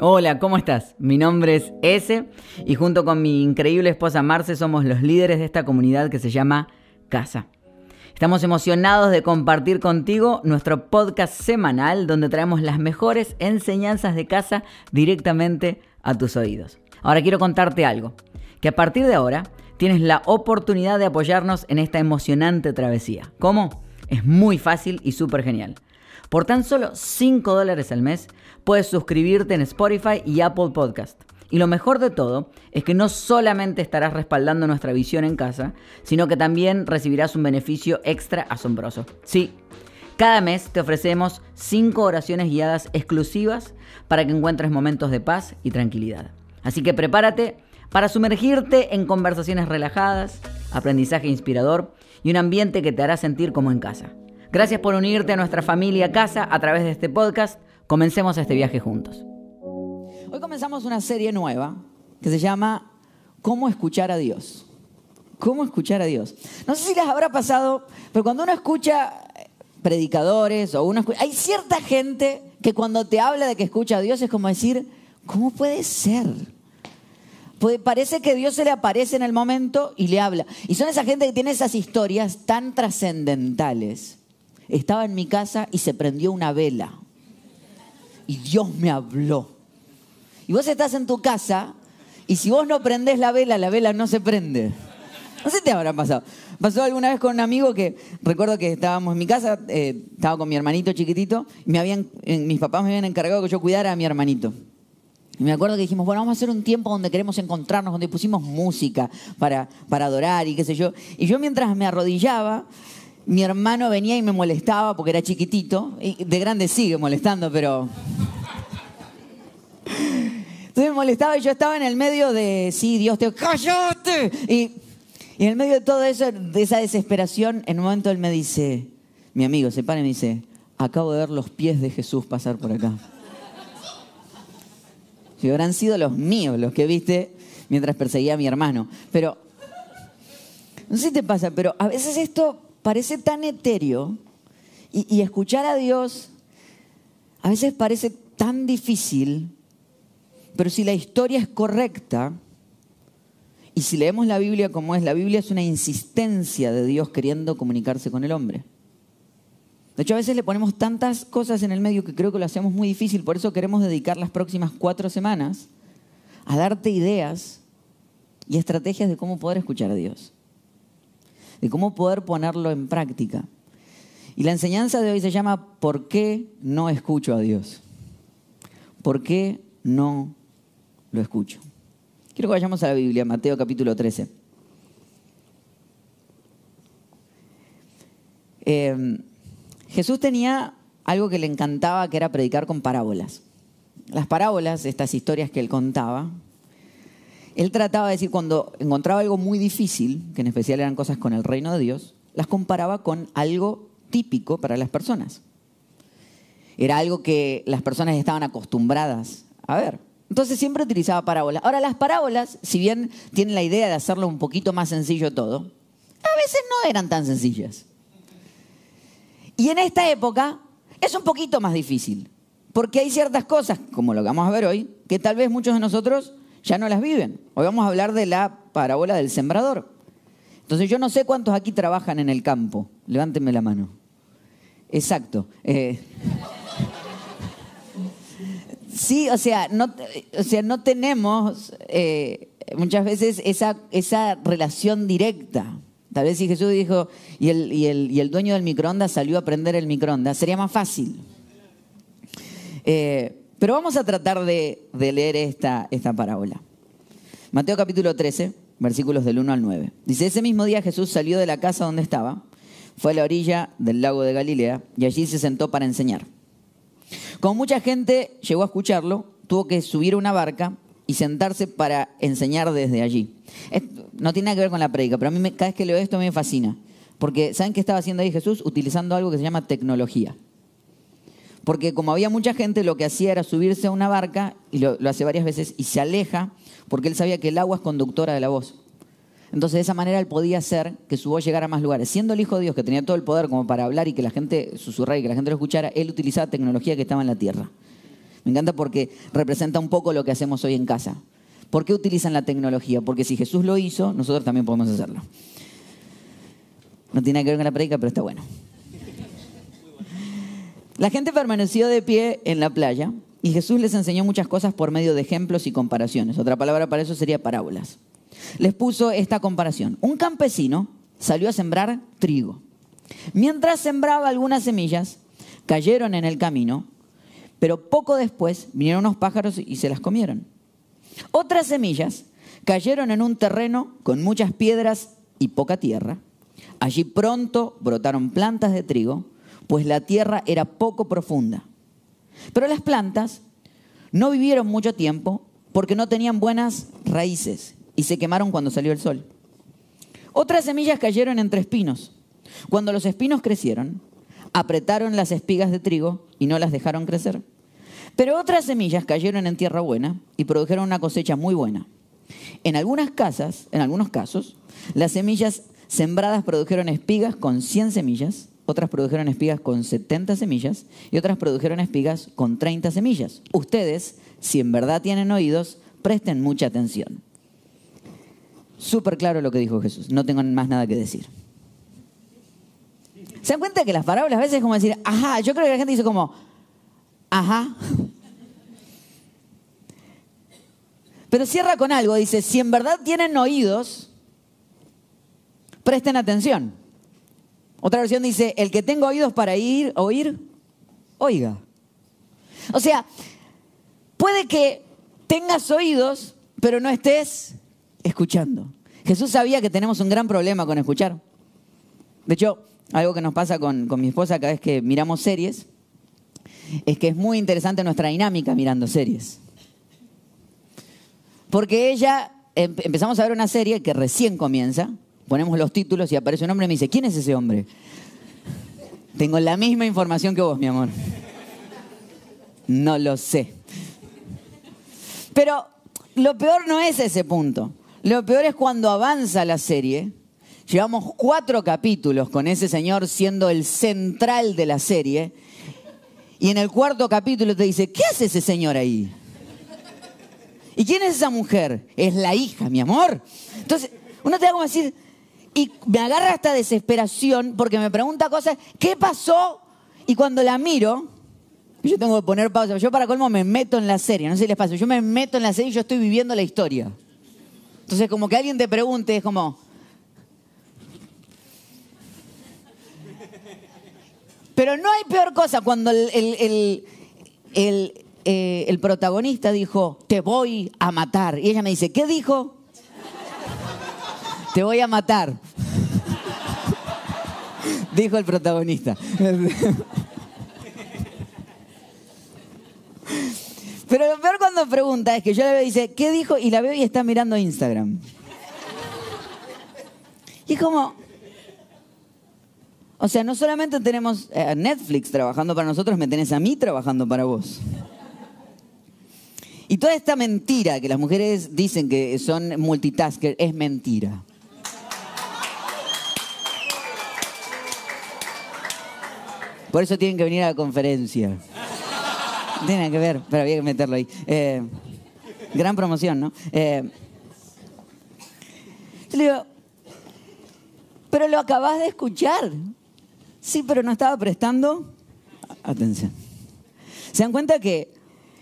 Hola, ¿cómo estás? Mi nombre es Ese y junto con mi increíble esposa Marce somos los líderes de esta comunidad que se llama Casa. Estamos emocionados de compartir contigo nuestro podcast semanal donde traemos las mejores enseñanzas de casa directamente a tus oídos. Ahora quiero contarte algo, que a partir de ahora tienes la oportunidad de apoyarnos en esta emocionante travesía. ¿Cómo? Es muy fácil y súper genial. Por tan solo 5 dólares al mes puedes suscribirte en Spotify y Apple Podcast. Y lo mejor de todo es que no solamente estarás respaldando nuestra visión en casa, sino que también recibirás un beneficio extra asombroso. Sí, cada mes te ofrecemos 5 oraciones guiadas exclusivas para que encuentres momentos de paz y tranquilidad. Así que prepárate para sumergirte en conversaciones relajadas, aprendizaje inspirador y un ambiente que te hará sentir como en casa. Gracias por unirte a nuestra familia casa a través de este podcast. Comencemos este viaje juntos. Hoy comenzamos una serie nueva que se llama ¿Cómo escuchar a Dios? ¿Cómo escuchar a Dios? No sé si les habrá pasado, pero cuando uno escucha predicadores o uno escucha, hay cierta gente que cuando te habla de que escucha a Dios es como decir, ¿cómo puede ser? Parece que Dios se le aparece en el momento y le habla. Y son esa gente que tiene esas historias tan trascendentales estaba en mi casa y se prendió una vela. Y Dios me habló. Y vos estás en tu casa y si vos no prendés la vela, la vela no se prende. No sé si te habrá pasado. Pasó alguna vez con un amigo que recuerdo que estábamos en mi casa, eh, estaba con mi hermanito chiquitito, y eh, mis papás me habían encargado que yo cuidara a mi hermanito. Y me acuerdo que dijimos, bueno, vamos a hacer un tiempo donde queremos encontrarnos, donde pusimos música para, para adorar y qué sé yo. Y yo mientras me arrodillaba, mi hermano venía y me molestaba porque era chiquitito. Y de grande sigue molestando, pero. Entonces me molestaba y yo estaba en el medio de, sí, Dios te. ¡Cállate! Y, en el medio de todo eso, de esa desesperación, en un momento él me dice, mi amigo se para y me dice, acabo de ver los pies de Jesús pasar por acá. Si habrán sido los míos los que viste mientras perseguía a mi hermano. Pero, no sé si te pasa, pero a veces esto parece tan etéreo y, escuchar a Dios a veces parece tan difícil, pero si la historia es correcta, y si leemos la Biblia como es, la Biblia es una insistencia de Dios queriendo comunicarse con el hombre. De hecho, a veces le ponemos tantas cosas en el medio que creo que lo hacemos muy difícil, por eso queremos dedicar las próximas cuatro semanas a darte ideas y estrategias de cómo poder escuchar a Dios de cómo poder ponerlo en práctica. Y la enseñanza de hoy se llama ¿Por qué no escucho a Dios? ¿Por qué no lo escucho? Quiero que vayamos a la Biblia, Mateo capítulo 13. Em, Jesús tenía algo que le encantaba, que era predicar con parábolas. Las parábolas, estas historias que él contaba, él trataba de decir, cuando encontraba algo muy difícil, que en especial eran cosas con el reino de Dios, las comparaba con algo típico para las personas. Era algo que las personas estaban acostumbradas a ver. Entonces siempre utilizaba parábolas. Ahora, las parábolas, si bien tienen la idea de hacerlo un poquito más sencillo todo, a veces no eran tan sencillas. Y en esta época es un poquito más difícil, porque hay ciertas cosas, como lo que vamos a ver hoy, que tal vez muchos de nosotros ya no las viven. Hoy vamos a hablar de la parábola del sembrador. Entonces yo no sé cuántos aquí trabajan en el campo. Levántenme la mano. Exacto. Eh, sí, o sea, no, o sea, no tenemos eh, muchas veces esa, esa relación directa. Tal vez si Jesús dijo, y el, y el, y el dueño del microondas salió a prender el microondas, sería más fácil. Eh, pero vamos a tratar de, leer esta, esta parábola. Mateo capítulo 13, versículos del 1 al 9. Dice, ese mismo día Jesús salió de la casa donde estaba, fue a la orilla del lago de Galilea y allí se sentó para enseñar. Como mucha gente llegó a escucharlo, tuvo que subir a una barca y sentarse para enseñar desde allí. no tiene nada que ver con la predica, pero a mí cada vez que leo esto me fascina. Porque ¿saben qué estaba haciendo ahí Jesús? Utilizando algo que se llama tecnología porque como había mucha gente, lo que hacía era subirse a una barca, y lo, hace varias veces, y se aleja, porque él sabía que el agua es conductora de la voz. Entonces de esa manera él podía hacer que su voz llegara a más lugares. Siendo el Hijo de Dios, que tenía todo el poder como para hablar y que la gente susurrara y que la gente lo escuchara, él utilizaba tecnología que estaba en la tierra. Me encanta porque representa un poco lo que hacemos hoy en casa. ¿Por qué utilizan la tecnología? Porque si Jesús lo hizo, nosotros también podemos hacerlo. No tiene que ver con la predica, pero está bueno. La gente permaneció de pie en la playa y Jesús les enseñó muchas cosas por medio de ejemplos y comparaciones. Otra palabra para eso sería parábolas. Les puso esta comparación. Un campesino salió a sembrar trigo. Mientras sembraba algunas semillas, cayeron en el camino, pero poco después vinieron unos pájaros y se las comieron. Otras semillas cayeron en un terreno con muchas piedras y poca tierra. Allí pronto brotaron plantas de trigo, pues la tierra era poco profunda. Pero las plantas no vivieron mucho tiempo porque no tenían buenas raíces y se quemaron cuando salió el sol. Otras semillas cayeron entre espinos. Cuando los espinos crecieron, apretaron las espigas de trigo y no las dejaron crecer. Pero otras semillas cayeron en tierra buena y produjeron una cosecha muy buena. En algunas casas, en algunos casos, las semillas sembradas produjeron espigas con 100 semillas, otras produjeron espigas con 70 semillas y otras produjeron espigas con 30 semillas. Ustedes, si en verdad tienen oídos, presten mucha atención. Súper claro lo que dijo Jesús, no tengo más nada que decir. ¿Se dan cuenta que las parábolas a veces es como decir, ajá, yo creo que la gente dice como, ajá. Pero cierra con algo, dice, si en verdad tienen oídos, presten atención. Otra versión dice, el que tenga oídos para ir, oír, oiga. O sea, puede que tengas oídos, pero no estés escuchando. Jesús sabía que tenemos un gran problema con escuchar. De hecho, algo que nos pasa con, mi esposa cada vez que miramos series es que es muy interesante nuestra dinámica mirando series. Porque ella, em, empezamos a ver una serie que recién comienza, ponemos los títulos y aparece un hombre y me dice, ¿quién es ese hombre? Tengo la misma información que vos, mi amor. No lo sé. Pero lo peor no es ese punto. Lo peor es cuando avanza la serie. Llevamos cuatro capítulos con ese señor siendo el central de la serie. Y en el cuarto capítulo te dice, ¿qué hace ese señor ahí? ¿Y quién es esa mujer? Es la hija, mi amor. Entonces, uno te da como decir, y me agarra esta desesperación porque me pregunta cosas, ¿qué pasó? Y cuando la miro, yo tengo que poner pausa, yo para colmo me meto en la serie, no sé si les pasa, yo me meto en la serie y yo estoy viviendo la historia. Entonces, como que alguien te pregunte, es como... Pero no hay peor cosa cuando el, eh, el protagonista dijo, te voy a matar. Y ella me dice, ¿qué dijo? Te voy a matar. Dijo el protagonista. Pero lo peor cuando pregunta es que yo le veo y dice, ¿qué dijo? Y la veo y está mirando Instagram. Y es como, o sea, no solamente tenemos a Netflix trabajando para nosotros, me tenés a mí trabajando para vos. Y toda esta mentira que las mujeres dicen que son multitasker es mentira. Por eso tienen que venir a la conferencia. Tienen que ver, pero había que meterlo ahí. Eh, gran promoción, ¿no? Eh, le digo, pero lo acabas de escuchar. Sí, pero no estaba prestando atención. ¿Se dan cuenta que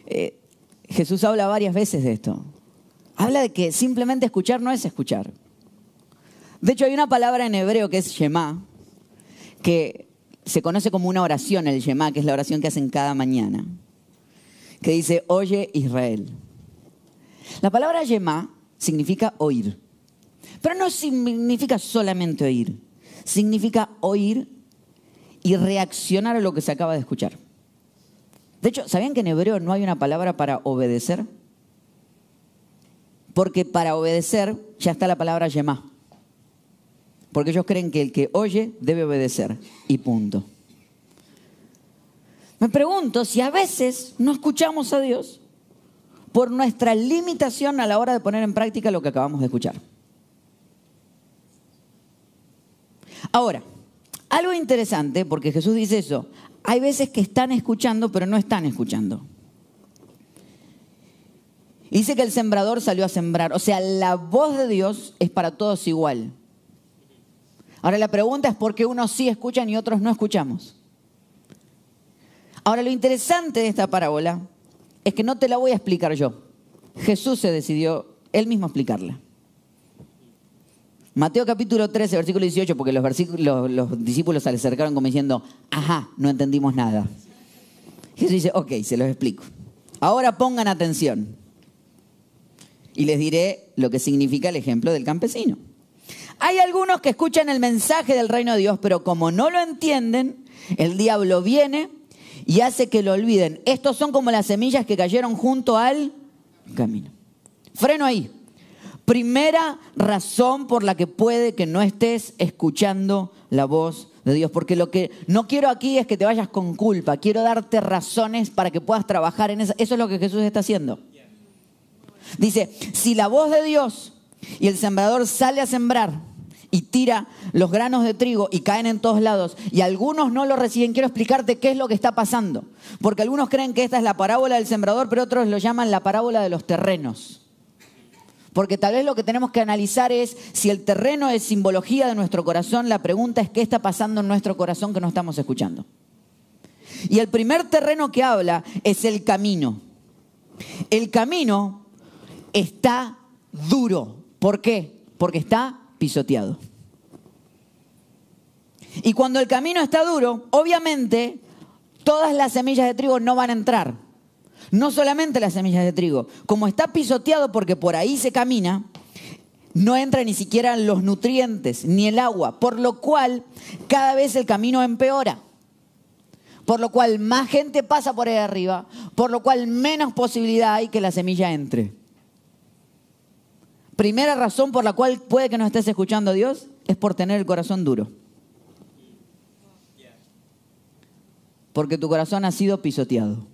eh, Jesús habla varias veces de esto? Habla de que simplemente escuchar no es escuchar. De hecho, hay una palabra en hebreo que es Shema, que se conoce como una oración, el Shema, que es la oración que hacen cada mañana, que dice, oye Israel. La palabra Shema significa oír, pero no significa solamente oír, significa oír y reaccionar a lo que se acaba de escuchar. De hecho, ¿sabían que en hebreo no hay una palabra para obedecer? Porque para obedecer ya está la palabra Shema. Porque ellos creen que el que oye debe obedecer. Y punto. Me pregunto si a veces no escuchamos a Dios por nuestra limitación a la hora de poner en práctica lo que acabamos de escuchar. Ahora, algo interesante, porque Jesús dice eso, hay veces que están escuchando pero no están escuchando. Dice que el sembrador salió a sembrar. O sea, la voz de Dios es para todos igual. Ahora la pregunta es por qué unos sí escuchan y otros no escuchamos. Ahora lo interesante de esta parábola es que no te la voy a explicar yo. Jesús se decidió él mismo explicarla. Mateo capítulo 13, versículo 18, porque los, los discípulos se le acercaron como diciendo, ajá, no entendimos nada. Jesús dice, ok, se los explico. Ahora pongan atención. Y les diré lo que significa el ejemplo del campesino. Hay algunos que escuchan el mensaje del reino de Dios, pero como no lo entienden, el diablo viene y hace que lo olviden. Estos son como las semillas que cayeron junto al camino. Freno ahí. Primera razón por la que puede que no estés escuchando la voz de Dios, porque lo que no quiero aquí es que te vayas con culpa, quiero darte razones para que puedas trabajar en eso. Eso es lo que Jesús está haciendo. Dice, si la voz de Dios y el sembrador sale a sembrar y tira los granos de trigo y caen en todos lados y algunos no lo reciben, quiero explicarte qué es lo que está pasando. Porque algunos creen que esta es la parábola del sembrador, pero otros lo llaman la parábola de los terrenos. Porque tal vez lo que tenemos que analizar es si el terreno es simbología de nuestro corazón, la pregunta es qué está pasando en nuestro corazón que no estamos escuchando. Y el primer terreno que habla es el camino. El camino está duro. ¿Por qué? Porque está pisoteado. Y cuando el camino está duro, obviamente todas las semillas de trigo no van a entrar. No solamente las semillas de trigo, como está pisoteado porque por ahí se camina, no entra ni siquiera los nutrientes ni el agua, por lo cual cada vez el camino empeora. Por lo cual más gente pasa por ahí arriba, por lo cual menos posibilidad hay que la semilla entre. Primera razón por la cual puede que no estés escuchando a Dios es por tener el corazón duro. Porque tu corazón ha sido pisoteado.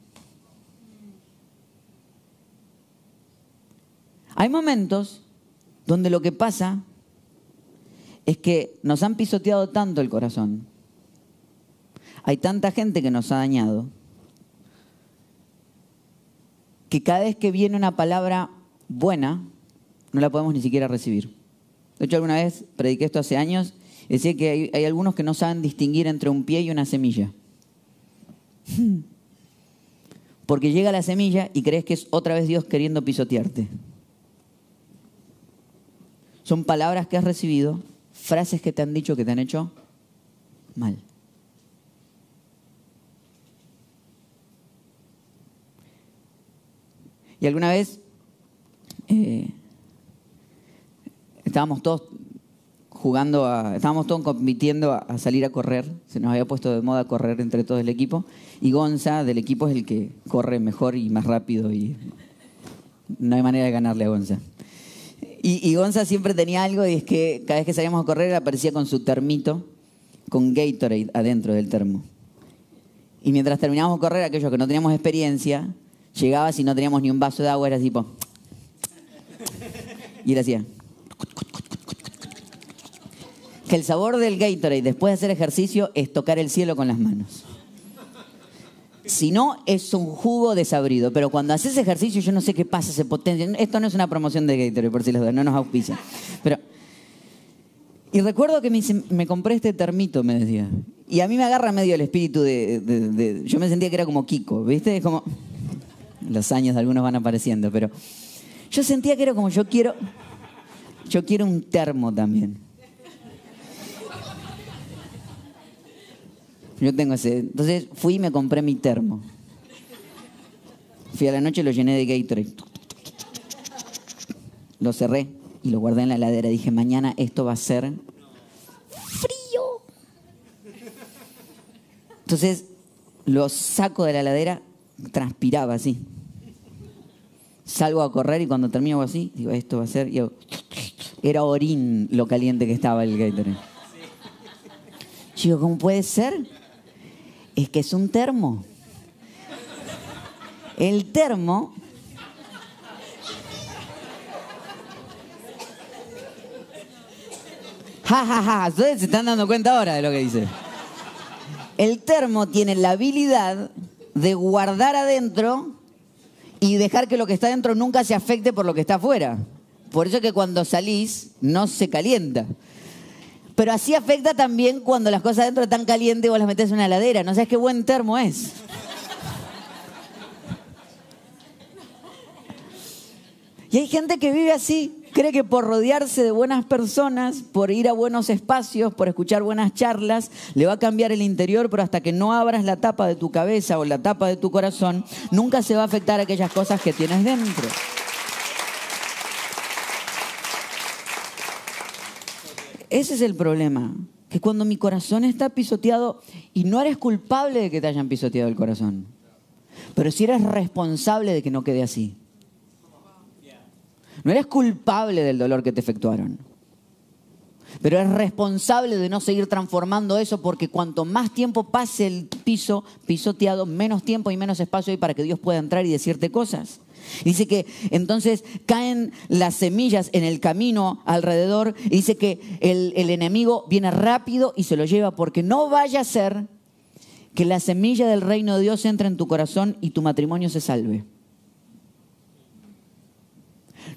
Hay momentos donde lo que pasa es que nos han pisoteado tanto el corazón. Hay tanta gente que nos ha dañado que cada vez que viene una palabra buena, no la podemos ni siquiera recibir. De hecho, alguna vez prediqué esto hace años y decía que hay, algunos que no saben distinguir entre un pie y una semilla. Porque llega la semilla y crees que es otra vez Dios queriendo pisotearte. Son palabras que has recibido, frases que te han dicho que te han hecho mal. Y alguna vez eh, estábamos todos jugando, a, estábamos todos compitiendo a, salir a correr, se nos había puesto de moda correr entre todo el equipo, y Gonza del equipo es el que corre mejor y más rápido y no hay manera de ganarle a Gonza. Y, Gonza siempre tenía algo y es que cada vez que salíamos a correr aparecía con su termito, con Gatorade adentro del termo. Y mientras terminábamos de correr, aquellos que no teníamos experiencia, llegaba si no teníamos ni un vaso de agua, era tipo... Y él hacía que el sabor del Gatorade después de hacer ejercicio es tocar el cielo con las manos. Si no, es un jugo desabrido. Pero cuando haces ejercicio, yo no sé qué pasa, se potencia. Esto no es una promoción de Gatorade, por si les doy, no nos auspicia. Pero. Y recuerdo que me, compré este termito, me decía. Y a mí me agarra medio el espíritu de, Yo me sentía que era como Kiko, ¿viste? Es como. Los años de algunos van apareciendo, pero. Yo sentía que era como yo quiero. Yo quiero un termo también. Yo tengo ese. Entonces fui y me compré mi termo. Fui a la noche y lo llené de Gatorade. Lo cerré y lo guardé en la heladera. Dije, mañana esto va a ser frío. Entonces lo saco de la heladera, transpiraba así. Salgo a correr y cuando termino así, digo, esto va a ser. Era orín lo caliente que estaba el Gatorade. Digo, ¿cómo puede ser? es que es un termo. El termo Ja, ja, ja. Ustedes se están dando cuenta ahora de lo que dice. El termo tiene la habilidad de guardar adentro y dejar que lo que está dentro nunca se afecte por lo que está afuera. Por eso que cuando salís no se calienta. Pero así afecta también cuando las cosas dentro están calientes y vos las metes en una heladera. No sabes qué buen termo es. Y hay gente que vive así, cree que por rodearse de buenas personas, por ir a buenos espacios, por escuchar buenas charlas, le va a cambiar el interior, pero hasta que no abras la tapa de tu cabeza o la tapa de tu corazón, nunca se va a afectar aquellas cosas que tienes dentro. Ese es el problema, que cuando mi corazón está pisoteado, y no eres culpable de que te hayan pisoteado el corazón, pero si eres responsable de que no quede así. No eres culpable del dolor que te efectuaron. Pero eres responsable de no seguir transformando eso porque cuanto más tiempo pase el piso pisoteado, menos tiempo y menos espacio hay para que Dios pueda entrar y decirte cosas. Dice que entonces caen las semillas en el camino alrededor y dice que el, el enemigo viene rápido y se lo lleva porque no vaya a ser que la semilla del reino de Dios entre en tu corazón y tu matrimonio se salve.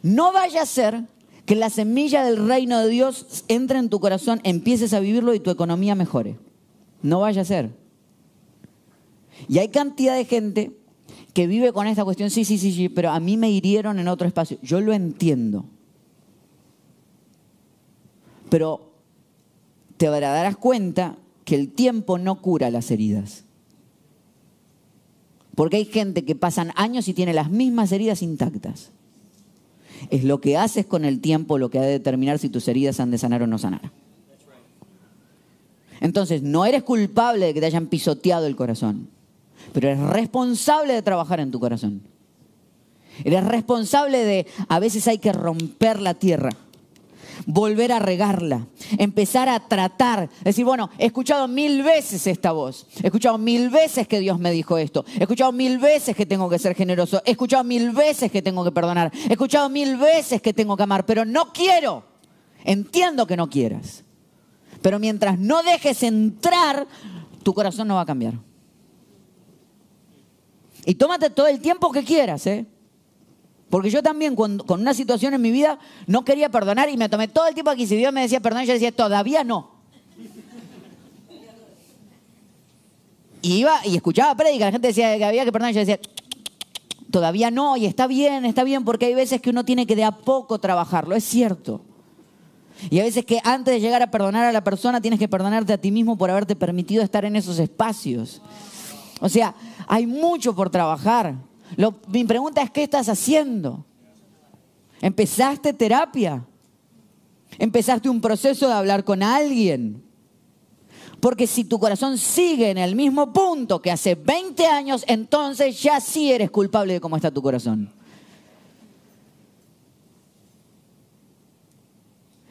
No vaya a ser que la semilla del reino de Dios entre en tu corazón, empieces a vivirlo y tu economía mejore. No vaya a ser. Y hay cantidad de gente que vive con esta cuestión, sí, sí, sí, sí, pero a mí me hirieron en otro espacio. Yo lo entiendo. Pero te darás cuenta que el tiempo no cura las heridas. Porque hay gente que pasan años y tiene las mismas heridas intactas es lo que haces con el tiempo lo que ha de determinar si tus heridas han de sanar o no sanar. Entonces, no eres culpable de que te hayan pisoteado el corazón, pero eres responsable de trabajar en tu corazón. Eres responsable de, a veces hay que romper la tierra volver a regarla, empezar a tratar, decir, bueno, he escuchado mil veces esta voz, he escuchado mil veces que Dios me dijo esto, he escuchado mil veces que tengo que ser generoso, he escuchado mil veces que tengo que perdonar, he escuchado mil veces que tengo que amar, pero no quiero, entiendo que no quieras, pero mientras no dejes entrar, tu corazón no va a cambiar. Y tómate todo el tiempo que quieras, ¿eh? Porque yo también con, una situación en mi vida no quería perdonar y me tomé todo el tiempo aquí. Si Dios me decía perdón, yo decía, todavía no. Y iba y escuchaba prédica, la gente decía que había que perdonar, yo decía, todavía no, y está bien, está bien, porque hay veces que uno tiene que de a poco trabajarlo, es cierto. Y a veces que antes de llegar a perdonar a la persona tienes que perdonarte a ti mismo por haberte permitido estar en esos espacios. O sea, hay mucho por trabajar mi pregunta es, ¿qué estás haciendo? ¿Empezaste terapia? ¿Empezaste un proceso de hablar con alguien? Porque si tu corazón sigue en el mismo punto que hace 20 años, entonces ya sí eres culpable de cómo está tu corazón.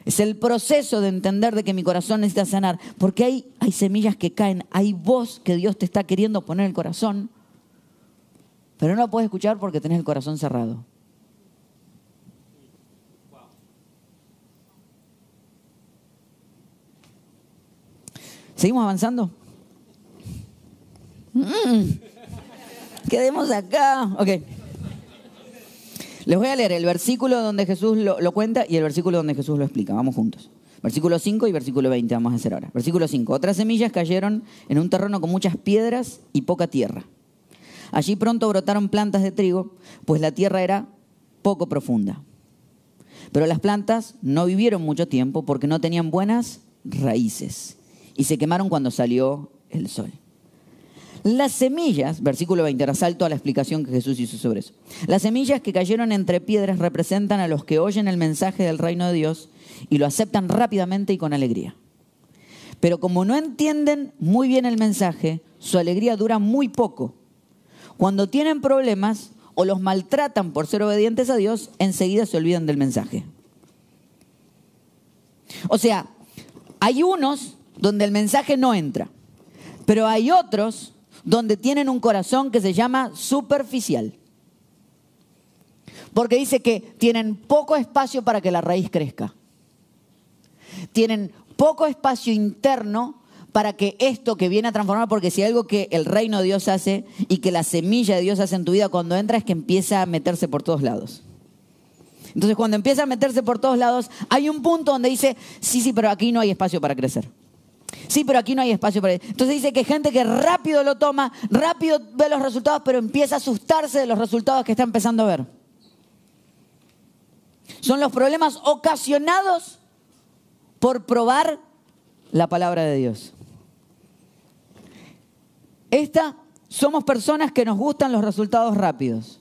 Es el proceso de entender de que mi corazón necesita sanar. Porque hay, hay semillas que caen, hay voz que Dios te está queriendo poner en el corazón pero no lo puedes escuchar porque tenés el corazón cerrado. ¿Seguimos avanzando? Mm. Quedemos acá. Ok. Les voy a leer el versículo donde Jesús lo, cuenta y el versículo donde Jesús lo explica. Vamos juntos. Versículo 5 y versículo 20 vamos a hacer ahora. Versículo 5. Otras semillas cayeron en un terreno con muchas piedras y poca tierra. Allí pronto brotaron plantas de trigo, pues la tierra era poco profunda. Pero las plantas no vivieron mucho tiempo porque no tenían buenas raíces y se quemaron cuando salió el sol. Las semillas, versículo 20, resalto a la explicación que Jesús hizo sobre eso. Las semillas que cayeron entre piedras representan a los que oyen el mensaje del reino de Dios y lo aceptan rápidamente y con alegría. Pero como no entienden muy bien el mensaje, su alegría dura muy poco cuando tienen problemas o los maltratan por ser obedientes a Dios, enseguida se olvidan del mensaje. O sea, hay unos donde el mensaje no entra, pero hay otros donde tienen un corazón que se llama superficial. Porque dice que tienen poco espacio para que la raíz crezca. Tienen poco espacio interno para que esto que viene a transformar, porque si hay algo que el reino de Dios hace y que la semilla de Dios hace en tu vida cuando entra es que empieza a meterse por todos lados. Entonces cuando empieza a meterse por todos lados, hay un punto donde dice, sí, sí, pero aquí no hay espacio para crecer. Sí, pero aquí no hay espacio para... Entonces dice que gente que rápido lo toma, rápido ve los resultados, pero empieza a asustarse de los resultados que está empezando a ver. Son los problemas ocasionados por probar la palabra de Dios. Esta, somos personas que nos gustan los resultados rápidos.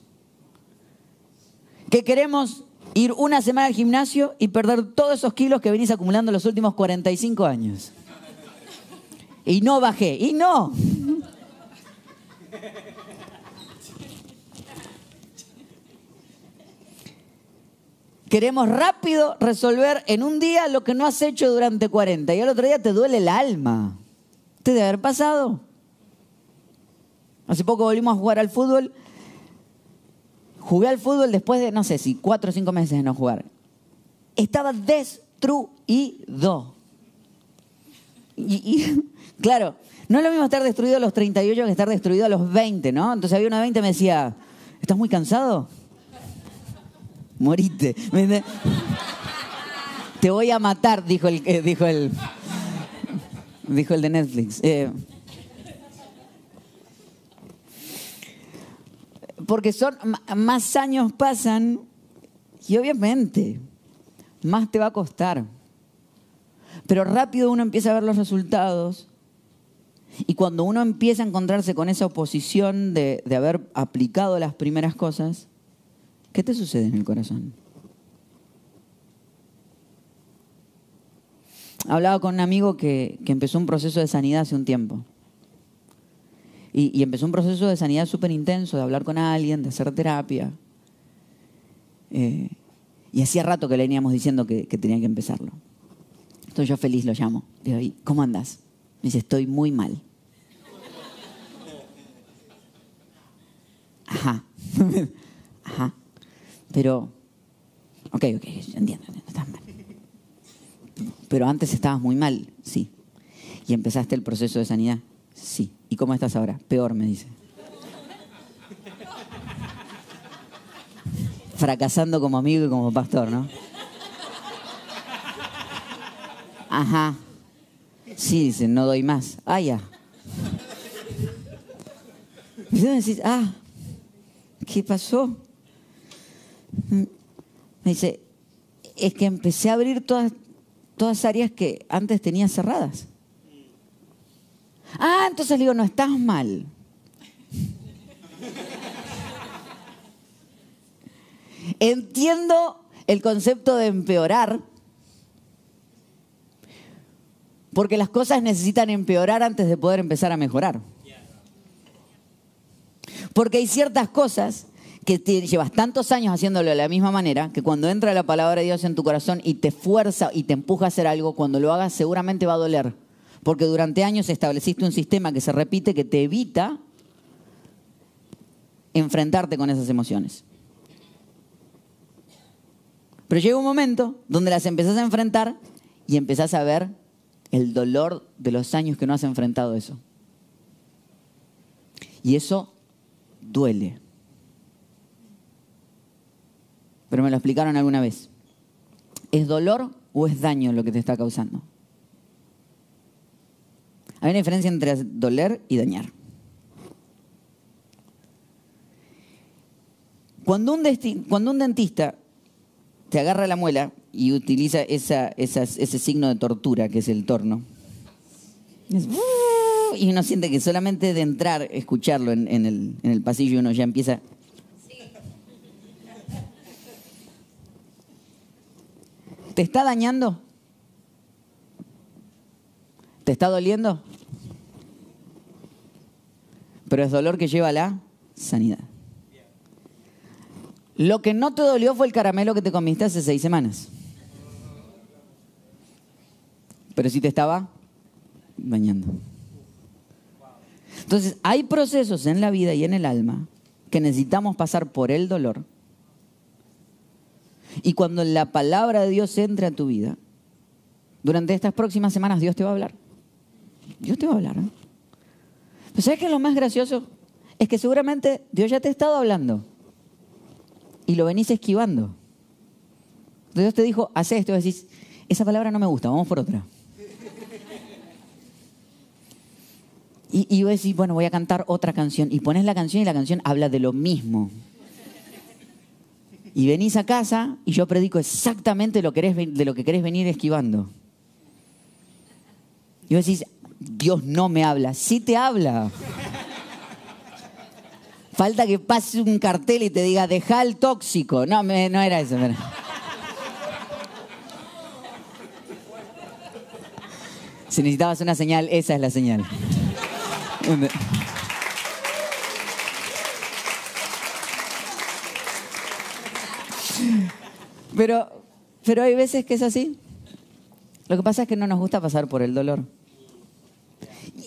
Que queremos ir una semana al gimnasio y perder todos esos kilos que venís acumulando los últimos 45 años. Y no bajé, y no. Queremos rápido resolver en un día lo que no has hecho durante 40 y al otro día te duele el alma. ¿Te debe haber pasado? Hace poco volvimos a jugar al fútbol. Jugué al fútbol después de, no sé si, cuatro o cinco meses de no jugar. Estaba destruido. Y, claro, no es lo mismo estar destruido a los 38 que estar destruido a los 20, ¿no? Entonces había una 20 que me decía, ¿estás muy cansado? morite. Te voy a matar, dijo el, eh, dijo el, dijo el de Netflix. Eh, porque son más años pasan y obviamente más te va a costar. Pero rápido uno empieza a ver los resultados y cuando uno empieza a encontrarse con esa oposición de, de haber aplicado las primeras cosas, ¿Qué te sucede en el corazón? Hablaba con un amigo que, empezó un proceso de sanidad hace un tiempo. Y, empezó un proceso de sanidad súper intenso, de hablar con alguien, de hacer terapia. Eh, y hacía rato que le veníamos diciendo que, que, tenía que empezarlo. Entonces yo feliz lo llamo. ¿cómo andas? Me dice, estoy muy mal. Ajá. Ajá. Pero, ok, ok, entiendo, estás mal. Pero antes estabas muy mal, sí. ¿Y empezaste el proceso de sanidad? Sí. ¿Y cómo estás ahora? Peor, me dice. Fracasando como amigo y como pastor, ¿no? Ajá. Sí, dice, no doy más. Ah, ya. Y decís, ah, ¿qué pasó? Me dice, es que empecé a abrir todas, todas áreas que antes tenía cerradas. Ah, entonces le digo, no estás mal. Entiendo el concepto de empeorar, porque las cosas necesitan empeorar antes de poder empezar a mejorar. Porque hay ciertas cosas que llevas tantos años haciéndolo de la misma manera, que cuando entra la palabra de Dios en tu corazón y te fuerza y te empuja a hacer algo, cuando lo hagas seguramente va a doler. Porque durante años estableciste un sistema que se repite, que te evita enfrentarte con esas emociones. Pero llega un momento donde las empezás a enfrentar y empezás a ver el dolor de los años que no has enfrentado eso. Y eso duele. pero me lo explicaron alguna vez. ¿Es dolor o es daño lo que te está causando? Hay una diferencia entre doler y dañar. Cuando un, cuando un dentista te agarra la muela y utiliza ese signo de tortura que es el torno, y uno siente que solamente de entrar, escucharlo en, el, pasillo, uno ya empieza ¿Te está dañando? ¿Te está doliendo? Pero es dolor que lleva la sanidad. Lo que no te dolió fue el caramelo que te comiste hace seis semanas. Pero sí te estaba bañando. Entonces, hay procesos en la vida y en el alma que necesitamos pasar por el dolor y cuando la palabra de Dios entre a tu vida, durante estas próximas semanas Dios te va a hablar. Dios te va a hablar. ¿eh? Pero ¿sabes qué es lo más gracioso? Es que seguramente Dios ya te ha estado hablando y lo venís esquivando. Dios te dijo, haz esto, y decís, esa palabra no me gusta, vamos por otra. Y, y vos decís, bueno, voy a cantar otra canción. Y pones la canción y la canción habla de lo mismo. Y venís a casa y yo predico exactamente de lo que querés venir esquivando. Y vos decís, Dios no me habla. Sí te habla. Falta que pase un cartel y te diga, deja el tóxico. No, no era eso. Si necesitabas una señal, esa es la señal. Pero, pero hay veces que es así. Lo que pasa es que no nos gusta pasar por el dolor.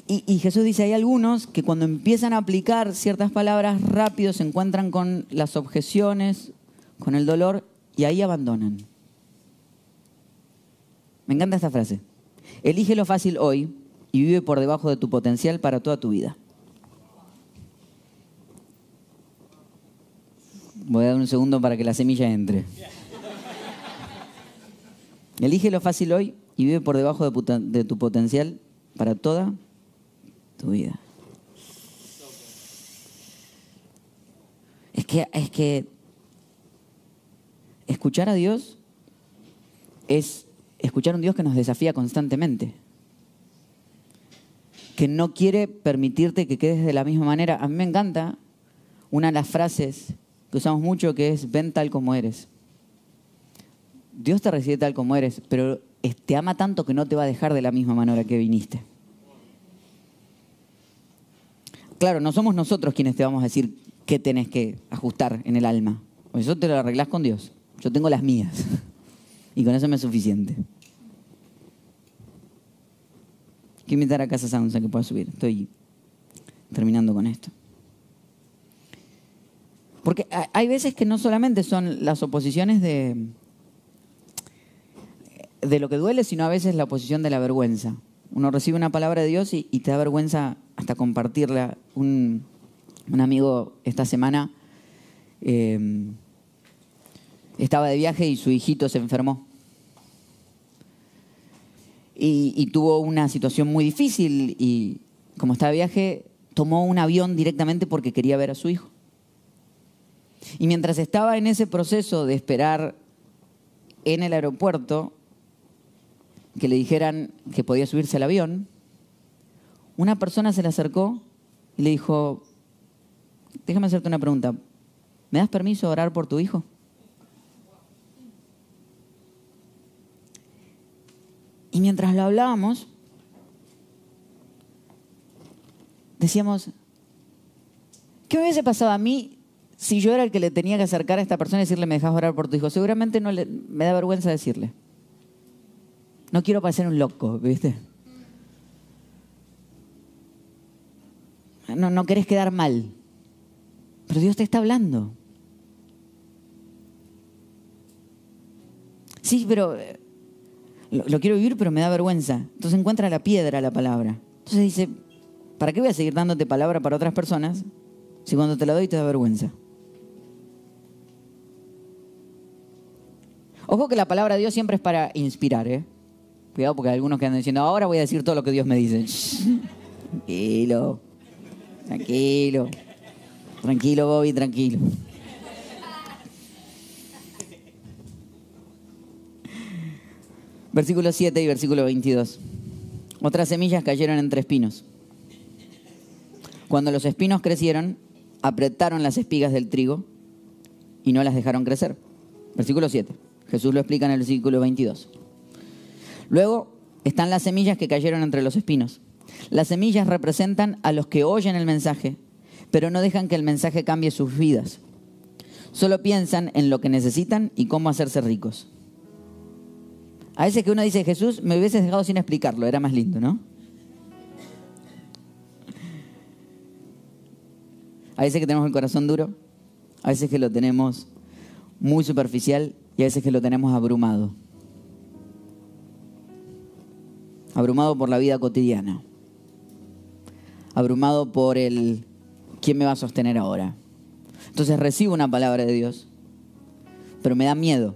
Y, y, Jesús dice, hay algunos que cuando empiezan a aplicar ciertas palabras rápido se encuentran con las objeciones, con el dolor y ahí abandonan. Me encanta esta frase. Elige lo fácil hoy y vive por debajo de tu potencial para toda tu vida. Voy a dar un segundo para que la semilla entre. Elige lo fácil hoy y vive por debajo de, tu potencial para toda tu vida. Es que, es que escuchar a Dios es escuchar a un Dios que nos desafía constantemente que no quiere permitirte que quedes de la misma manera. A mí me encanta una de las frases que usamos mucho que es ven tal como eres. Dios te recibe tal como eres, pero te ama tanto que no te va a dejar de la misma manera que viniste. Claro, no somos nosotros quienes te vamos a decir qué tenés que ajustar en el alma. Eso te lo arreglás con Dios. Yo tengo las mías. Y con eso me es suficiente. Que invitar a Casa Sounds a que pueda subir. Estoy terminando con esto. Porque hay veces que no solamente son las oposiciones de, de lo que duele, sino a veces la oposición de la vergüenza. Uno recibe una palabra de Dios y, te da vergüenza hasta compartirla. Un, amigo esta semana eh, estaba de viaje y su hijito se enfermó y, tuvo una situación muy difícil y como estaba de viaje, tomó un avión directamente porque quería ver a su hijo. Y mientras estaba en ese proceso de esperar en el aeropuerto que le dijeran que podía subirse al avión, una persona se le acercó y le dijo, déjame hacerte una pregunta, ¿me das permiso de orar por tu hijo? Y mientras lo hablábamos, decíamos, ¿qué hubiese pasado a mí si yo era el que le tenía que acercar a esta persona y decirle, me dejas orar por tu hijo? Seguramente no le, me da vergüenza decirle. No quiero parecer un loco, ¿viste? No, no querés quedar mal. Pero Dios te está hablando. Sí, pero lo, quiero vivir, pero me da vergüenza. Entonces encuentra la piedra la palabra. Entonces dice, ¿para qué voy a seguir dándote palabra para otras personas si cuando te la doy te da vergüenza? Ojo que la palabra de Dios siempre es para inspirar, ¿eh? Cuidado porque hay algunos que andan diciendo, ahora voy a decir todo lo que Dios me dice. tranquilo, tranquilo, tranquilo Bobby, tranquilo. Versículo 7 y versículo 22. Otras semillas cayeron entre espinos. Cuando los espinos crecieron, apretaron las espigas del trigo y no las dejaron crecer. Versículo 7. Jesús lo explica en el versículo 22. Luego están las semillas que cayeron entre los espinos. Las semillas representan a los que oyen el mensaje, pero no dejan que el mensaje cambie sus vidas. Solo piensan en lo que necesitan y cómo hacerse ricos. A veces que uno dice, Jesús, me hubieses dejado sin explicarlo, era más lindo, ¿no? A veces que tenemos el corazón duro, a veces que lo tenemos muy superficial y a veces que lo tenemos abrumado. Abrumado por la vida cotidiana. abrumado por el ¿quién me va a sostener ahora? Entonces recibo una palabra de Dios, pero me da miedo.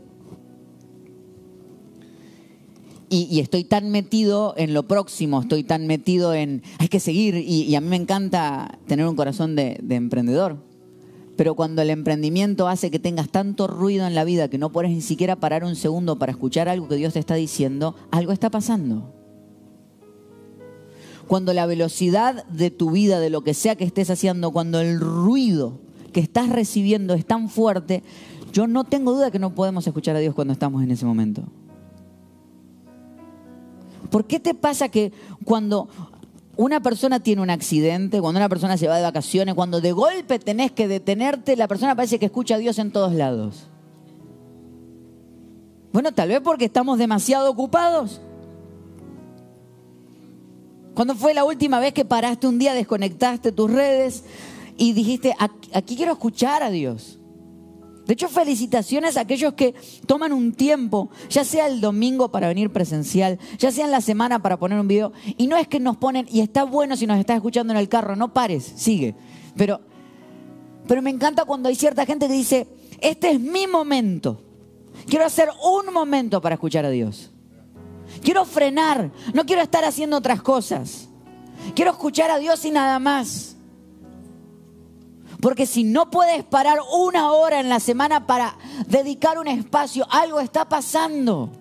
Y, estoy tan metido en lo próximo, estoy tan metido en hay que seguir y, a mí me encanta tener un corazón de, de, emprendedor. Pero cuando el emprendimiento hace que tengas tanto ruido en la vida que no puedes ni siquiera parar un segundo para escuchar algo que Dios te está diciendo, algo está pasando. Cuando la velocidad de tu vida, de lo que sea que estés haciendo, cuando el ruido que estás recibiendo es tan fuerte, yo no tengo duda que no podemos escuchar a Dios cuando estamos en ese momento. ¿Por qué te pasa que cuando una persona tiene un accidente, cuando una persona se va de vacaciones, cuando de golpe tenés que detenerte, la persona parece que escucha a Dios en todos lados? Bueno, tal vez porque estamos demasiado ocupados. ¿Cuándo fue la última vez que paraste un día, desconectaste tus redes y dijiste, aquí quiero escuchar a Dios? De hecho, felicitaciones a aquellos que toman un tiempo, ya sea el domingo para venir presencial, ya sea en la semana para poner un video. Y no es que nos ponen, y está bueno si nos estás escuchando en el carro, no pares, sigue. Pero, pero me encanta cuando hay cierta gente que dice, este es mi momento. Quiero hacer un momento para escuchar a Dios. Quiero frenar, no quiero estar haciendo otras cosas. Quiero escuchar a Dios y nada más. Porque si no puedes parar una hora en la semana para dedicar un espacio, algo está pasando.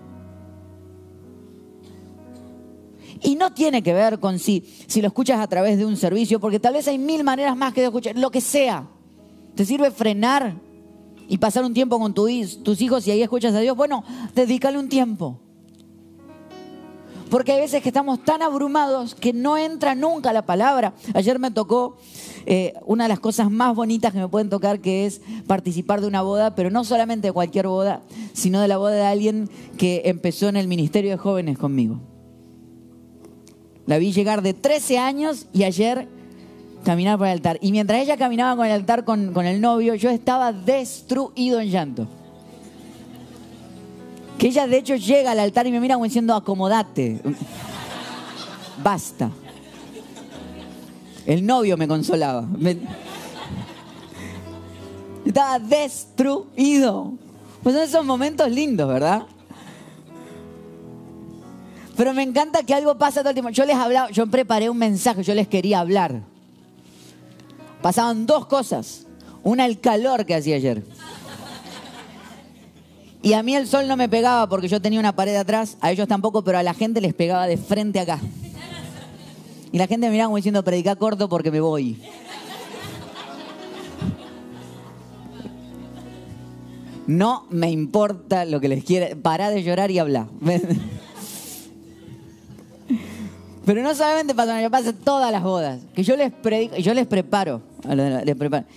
Y no tiene que ver con si, si lo escuchas a través de un servicio, porque tal vez hay mil maneras más que de escuchar, lo que sea. ¿Te sirve frenar y pasar un tiempo con tus hijos y ahí escuchas a Dios? Bueno, dedícale un tiempo. Porque hay veces que estamos tan abrumados que no entra nunca la palabra. Ayer me tocó eh, una de las cosas más bonitas que me pueden tocar, que es participar de una boda, pero no solamente de cualquier boda, sino de la boda de alguien que empezó en el Ministerio de Jóvenes conmigo. La vi llegar de 13 años y ayer caminar por el altar. Y mientras ella caminaba con el altar con, con el novio, yo estaba destruido en llanto. Que ella de hecho llega al altar y me mira como diciendo, acomodate. Basta. El novio me consolaba. Estaba destruido. Pues son esos momentos lindos, ¿verdad? Pero me encanta que algo pasa todo el tiempo. Yo les hablaba, yo preparé un mensaje, yo les quería hablar. Pasaban dos cosas. Una, el calor que hacía ayer. Y a mí el sol no me pegaba porque yo tenía una pared atrás, a ellos tampoco, pero a la gente les pegaba de frente acá. Y la gente me miraba como diciendo, predica corto porque me voy. No me importa lo que les quiera. Pará de llorar y habla. Pero no solamente pasa, me pasa todas las bodas. Que yo les predico, yo les preparo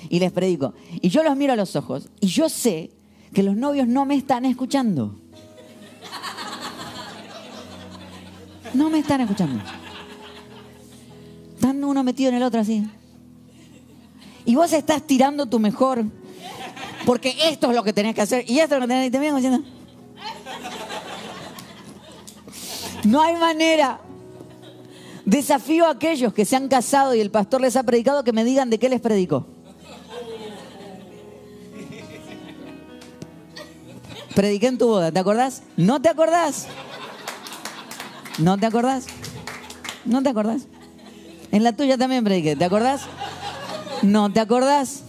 y les predico. Y yo los miro a los ojos y yo sé que los novios no me están escuchando. No me están escuchando. Están uno metido en el otro así. Y vos estás tirando tu mejor. Porque esto es lo que tenés que hacer. Y esto es lo que tenés que hacer. diciendo. No hay manera. Desafío a aquellos que se han casado y el pastor les ha predicado que me digan de qué les predicó. Prediqué en tu boda, ¿te acordás? ¿No te acordás? ¿No te acordás? ¿No te acordás? En la tuya también prediqué, ¿te acordás? ¿No te acordás?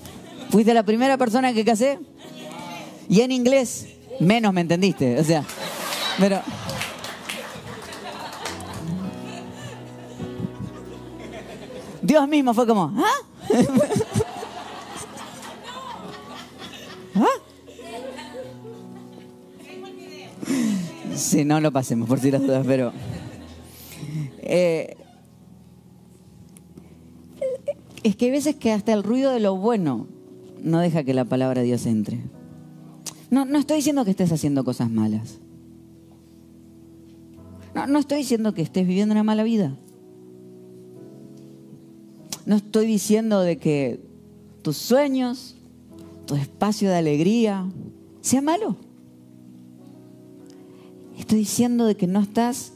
¿Fuiste la primera persona que casé? Y en inglés, menos me entendiste, o sea, pero... Dios mismo fue como, ¿ah? ¿Ah? Sí, no lo pasemos por si las dudas, pero. Eh, es que hay veces que hasta el ruido de lo bueno no deja que la palabra de Dios entre. No, no estoy diciendo que estés haciendo cosas malas. No, no estoy diciendo que estés viviendo una mala vida. No estoy diciendo de que tus sueños, tu espacio de alegría, sea malo está diciendo de que no estás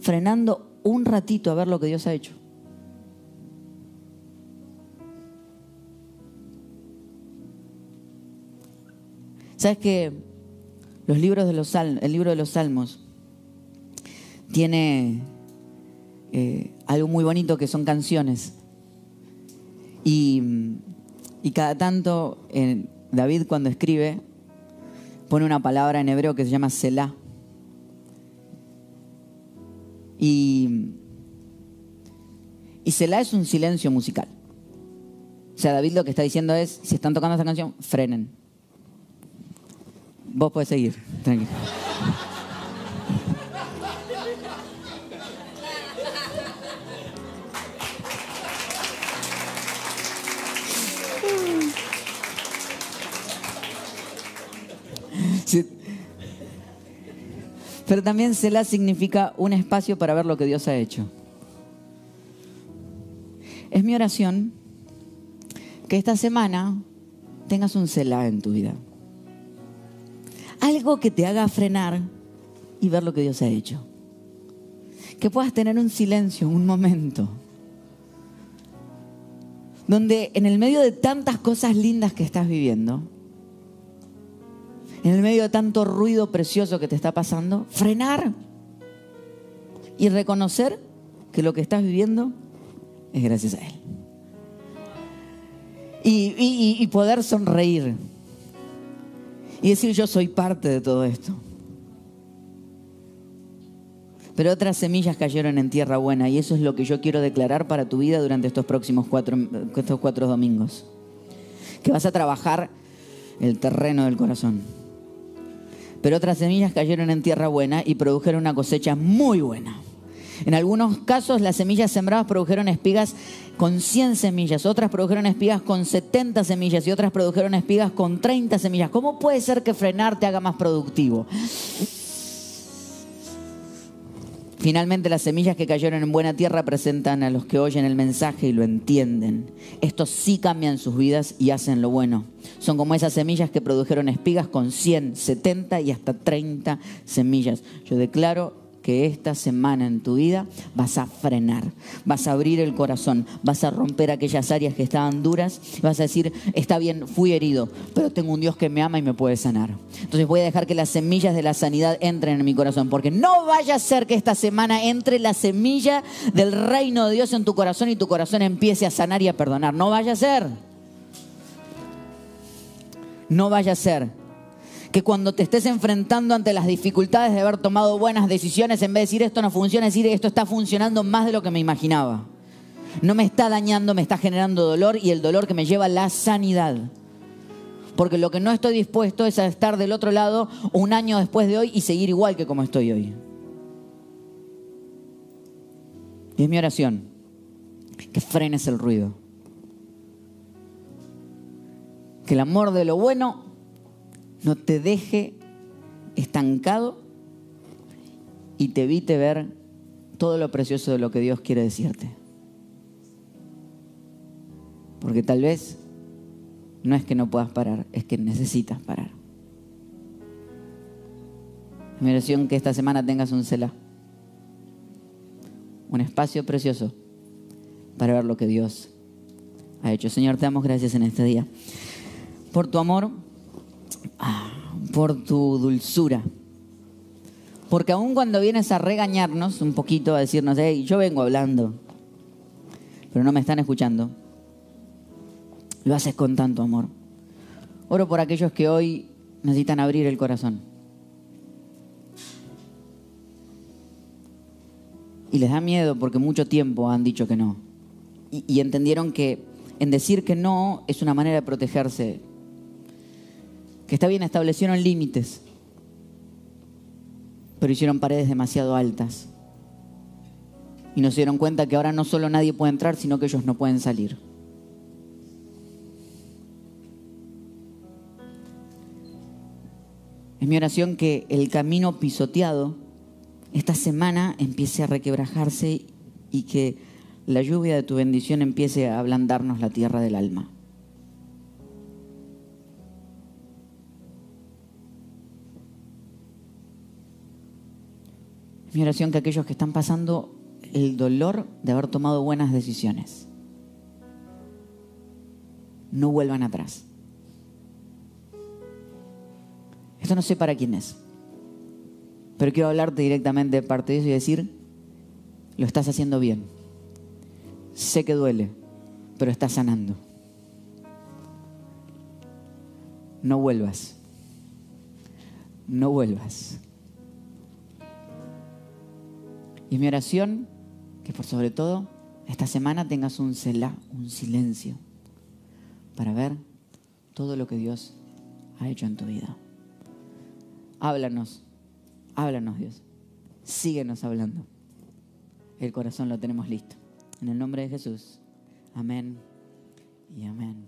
frenando un ratito a ver lo que Dios ha hecho. ¿Sabes que los libros de los el libro de los salmos tiene eh, algo muy bonito que son canciones? Y, cada tanto eh, David cuando escribe pone una palabra en hebreo que se llama Selah y, y Selah es un silencio musical. O sea, David lo que está diciendo es, si están tocando esta canción, frenen. Vos podés seguir, tranquilo. Pero también Selah significa un espacio para ver lo que Dios ha hecho. Es mi oración que esta semana tengas un Selah en tu vida. Algo que te haga frenar y ver lo que Dios ha hecho. Que puedas tener un silencio, un momento. Donde en el medio de tantas cosas lindas que estás viviendo, en el medio de tanto ruido precioso que te está pasando, frenar y reconocer que lo que estás viviendo es gracias a Él. Y, poder sonreír y decir yo soy parte de todo esto. Pero otras semillas cayeron en tierra buena y eso es lo que yo quiero declarar para tu vida durante estos próximos cuatro, estos cuatro domingos. Que vas a trabajar el terreno del corazón pero otras semillas cayeron en tierra buena y produjeron una cosecha muy buena. En algunos casos las semillas sembradas produjeron espigas con 100 semillas, otras produjeron espigas con 70 semillas y otras produjeron espigas con 30 semillas. ¿Cómo puede ser que frenar te haga más productivo? Finalmente las semillas que cayeron en buena tierra presentan a los que oyen el mensaje y lo entienden. Estos sí cambian sus vidas y hacen lo bueno. Son como esas semillas que produjeron espigas con 100, 70 y hasta 30 semillas. Yo declaro esta semana en tu vida vas a frenar, vas a abrir el corazón, vas a romper aquellas áreas que estaban duras, vas a decir, está bien, fui herido, pero tengo un Dios que me ama y me puede sanar. Entonces voy a dejar que las semillas de la sanidad entren en mi corazón, porque no vaya a ser que esta semana entre la semilla del reino de Dios en tu corazón y tu corazón empiece a sanar y a perdonar. No vaya a ser. No vaya a ser que cuando te estés enfrentando ante las dificultades de haber tomado buenas decisiones, en vez de decir esto no funciona, decir esto está funcionando más de lo que me imaginaba. No me está dañando, me está generando dolor y el dolor que me lleva a la sanidad. Porque lo que no estoy dispuesto es a estar del otro lado un año después de hoy y seguir igual que como estoy hoy. Y es mi oración, que frenes el ruido. Que el amor de lo bueno no te deje estancado y te evite ver todo lo precioso de lo que Dios quiere decirte. Porque tal vez no es que no puedas parar, es que necesitas parar. Mi oración que esta semana tengas un cela, un espacio precioso para ver lo que Dios ha hecho. Señor, te damos gracias en este día por tu amor por tu dulzura. Porque aun cuando vienes a regañarnos un poquito, a decirnos, hey, yo vengo hablando, pero no me están escuchando, lo haces con tanto amor. Oro por aquellos que hoy necesitan abrir el corazón. Y les da miedo porque mucho tiempo han dicho que no. Y, y entendieron que en decir que no es una manera de protegerse que está bien, establecieron límites, pero hicieron paredes demasiado altas. Y nos dieron cuenta que ahora no solo nadie puede entrar, sino que ellos no pueden salir. Es mi oración que el camino pisoteado esta semana empiece a requebrajarse y que la lluvia de tu bendición empiece a ablandarnos la tierra del alma. Mi oración que aquellos que están pasando el dolor de haber tomado buenas decisiones no vuelvan atrás. Esto no sé para quién es. Pero quiero hablarte directamente de parte de eso y decir, lo estás haciendo bien. Sé que duele, pero estás sanando. No vuelvas. No vuelvas. Y mi oración, que por sobre todo esta semana tengas un celá, un silencio, para ver todo lo que Dios ha hecho en tu vida. Háblanos, háblanos Dios. Síguenos hablando. El corazón lo tenemos listo. En el nombre de Jesús. Amén y amén.